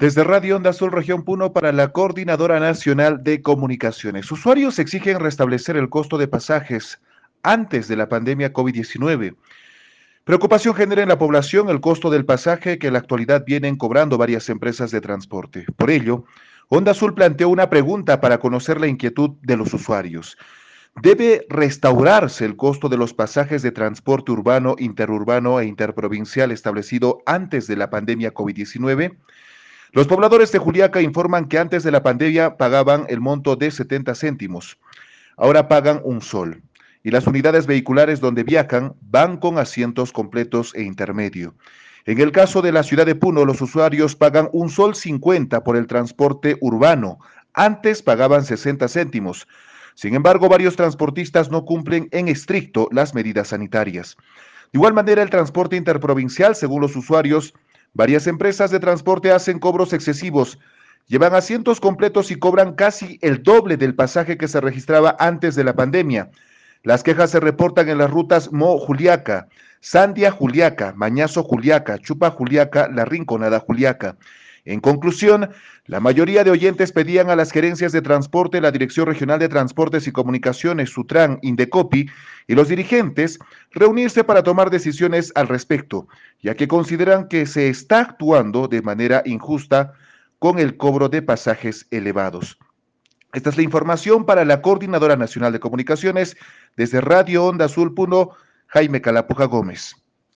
Desde Radio Onda Azul Región Puno para la Coordinadora Nacional de Comunicaciones. Usuarios exigen restablecer el costo de pasajes antes de la pandemia COVID-19. Preocupación genera en la población el costo del pasaje que en la actualidad vienen cobrando varias empresas de transporte. Por ello, Onda Azul planteó una pregunta para conocer la inquietud de los usuarios. ¿Debe restaurarse el costo de los pasajes de transporte urbano, interurbano e interprovincial establecido antes de la pandemia COVID-19? Los pobladores de Juliaca informan que antes de la pandemia pagaban el monto de 70 céntimos. Ahora pagan un sol. Y las unidades vehiculares donde viajan van con asientos completos e intermedio. En el caso de la ciudad de Puno, los usuarios pagan un sol 50 por el transporte urbano. Antes pagaban 60 céntimos. Sin embargo, varios transportistas no cumplen en estricto las medidas sanitarias. De igual manera, el transporte interprovincial, según los usuarios, Varias empresas de transporte hacen cobros excesivos, llevan asientos completos y cobran casi el doble del pasaje que se registraba antes de la pandemia. Las quejas se reportan en las rutas Mo Juliaca, Sandia Juliaca, Mañazo Juliaca, Chupa Juliaca, La Rinconada Juliaca. En conclusión, la mayoría de oyentes pedían a las gerencias de transporte, la Dirección Regional de Transportes y Comunicaciones, Sutran, Indecopi y los dirigentes reunirse para tomar decisiones al respecto, ya que consideran que se está actuando de manera injusta con el cobro de pasajes elevados. Esta es la información para la Coordinadora Nacional de Comunicaciones desde Radio Onda Azul Puno, Jaime Calapuja Gómez.